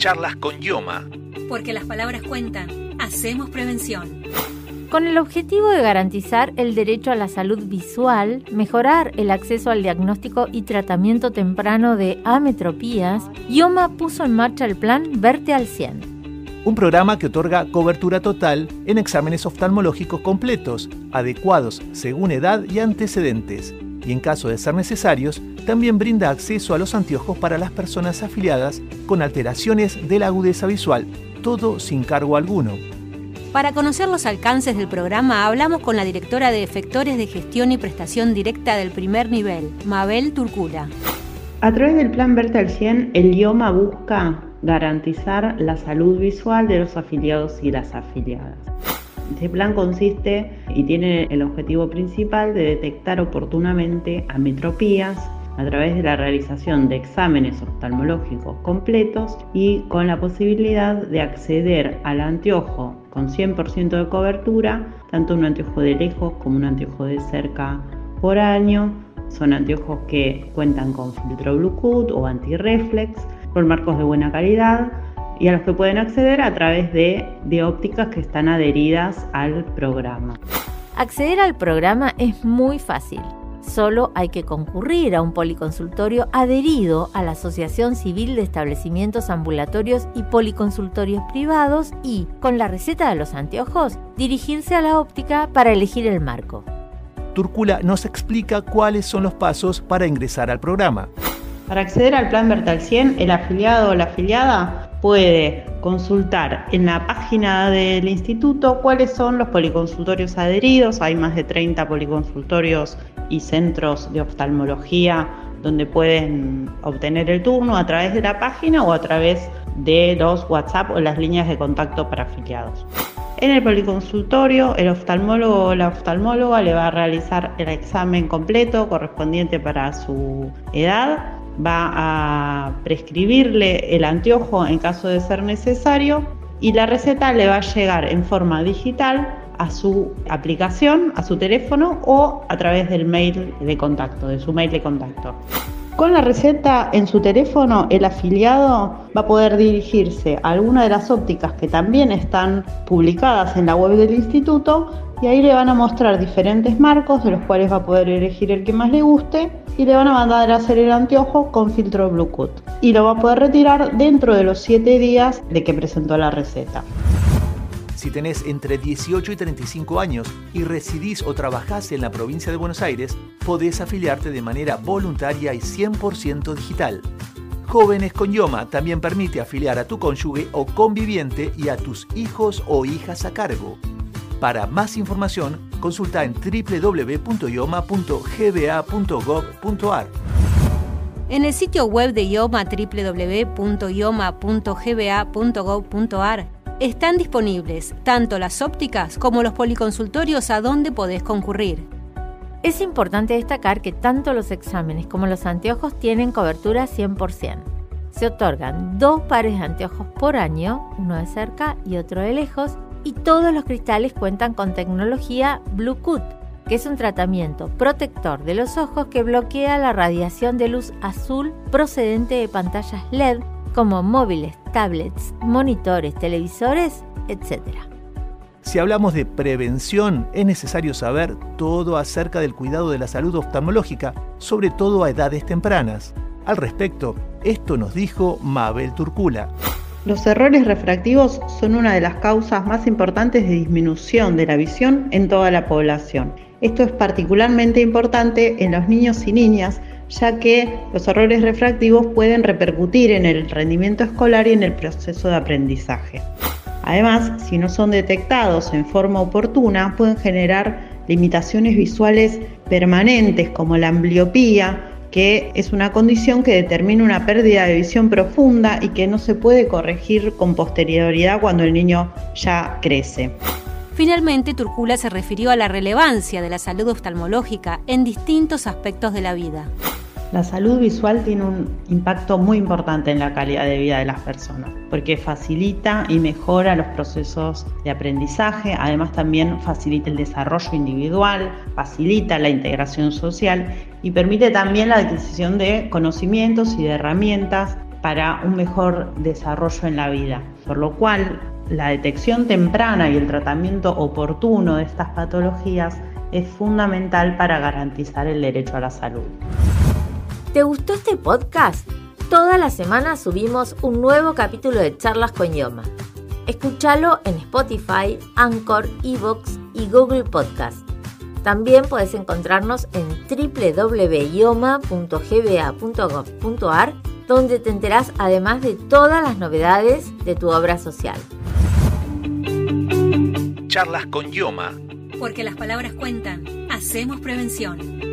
Charlas con Yoma. Porque las palabras cuentan. Hacemos prevención. Con el objetivo de garantizar el derecho a la salud visual, mejorar el acceso al diagnóstico y tratamiento temprano de ametropías, Yoma puso en marcha el plan Verte al 100 un programa que otorga cobertura total en exámenes oftalmológicos completos, adecuados según edad y antecedentes, y en caso de ser necesarios, también brinda acceso a los anteojos para las personas afiliadas con alteraciones de la agudeza visual, todo sin cargo alguno. Para conocer los alcances del programa, hablamos con la directora de Efectores de Gestión y Prestación Directa del Primer Nivel, Mabel Turcula. A través del Plan Verte al 100, el IOMA busca garantizar la salud visual de los afiliados y las afiliadas. Este plan consiste y tiene el objetivo principal de detectar oportunamente ametropías a través de la realización de exámenes oftalmológicos completos y con la posibilidad de acceder al anteojo con 100% de cobertura, tanto un anteojo de lejos como un anteojo de cerca por año. Son anteojos que cuentan con filtro Bluetooth o anti-reflex con marcos de buena calidad y a los que pueden acceder a través de, de ópticas que están adheridas al programa. Acceder al programa es muy fácil. Solo hay que concurrir a un policonsultorio adherido a la Asociación Civil de Establecimientos Ambulatorios y Policonsultorios Privados y, con la receta de los anteojos, dirigirse a la óptica para elegir el marco. Turcula nos explica cuáles son los pasos para ingresar al programa. Para acceder al plan Bertal 100, el afiliado o la afiliada puede consultar en la página del instituto cuáles son los policonsultorios adheridos. Hay más de 30 policonsultorios y centros de oftalmología donde pueden obtener el turno a través de la página o a través de los WhatsApp o las líneas de contacto para afiliados. En el policonsultorio, el oftalmólogo o la oftalmóloga le va a realizar el examen completo correspondiente para su edad va a prescribirle el anteojo en caso de ser necesario y la receta le va a llegar en forma digital a su aplicación, a su teléfono o a través del mail de contacto, de su mail de contacto. Con la receta en su teléfono, el afiliado va a poder dirigirse a alguna de las ópticas que también están publicadas en la web del instituto y ahí le van a mostrar diferentes marcos de los cuales va a poder elegir el que más le guste y le van a mandar a hacer el anteojo con filtro Bluetooth y lo va a poder retirar dentro de los 7 días de que presentó la receta. Si tenés entre 18 y 35 años y residís o trabajás en la provincia de Buenos Aires, podés afiliarte de manera voluntaria y 100% digital. Jóvenes con Yoma también permite afiliar a tu cónyuge o conviviente y a tus hijos o hijas a cargo. Para más información, consulta en www.ioma.gba.gov.ar. En el sitio web de IOMA www.ioma.gba.gov.ar están disponibles tanto las ópticas como los policonsultorios a donde podés concurrir. Es importante destacar que tanto los exámenes como los anteojos tienen cobertura 100%. Se otorgan dos pares de anteojos por año, uno de cerca y otro de lejos, y todos los cristales cuentan con tecnología Bluetooth, que es un tratamiento protector de los ojos que bloquea la radiación de luz azul procedente de pantallas LED como móviles, tablets, monitores, televisores, etc. Si hablamos de prevención, es necesario saber todo acerca del cuidado de la salud oftalmológica, sobre todo a edades tempranas. Al respecto, esto nos dijo Mabel Turcula. Los errores refractivos son una de las causas más importantes de disminución de la visión en toda la población. Esto es particularmente importante en los niños y niñas, ya que los errores refractivos pueden repercutir en el rendimiento escolar y en el proceso de aprendizaje. Además, si no son detectados en forma oportuna, pueden generar limitaciones visuales permanentes como la ambliopía, que es una condición que determina una pérdida de visión profunda y que no se puede corregir con posterioridad cuando el niño ya crece. Finalmente, Turcula se refirió a la relevancia de la salud oftalmológica en distintos aspectos de la vida. La salud visual tiene un impacto muy importante en la calidad de vida de las personas, porque facilita y mejora los procesos de aprendizaje, además también facilita el desarrollo individual, facilita la integración social y permite también la adquisición de conocimientos y de herramientas para un mejor desarrollo en la vida, por lo cual la detección temprana y el tratamiento oportuno de estas patologías es fundamental para garantizar el derecho a la salud. ¿Te gustó este podcast? Toda la semana subimos un nuevo capítulo de Charlas con Yoma. Escúchalo en Spotify, Anchor, Evox y Google Podcast. También puedes encontrarnos en www.ioma.gba.gov.ar donde te enterás además de todas las novedades de tu obra social. Charlas con Yoma. Porque las palabras cuentan. Hacemos prevención.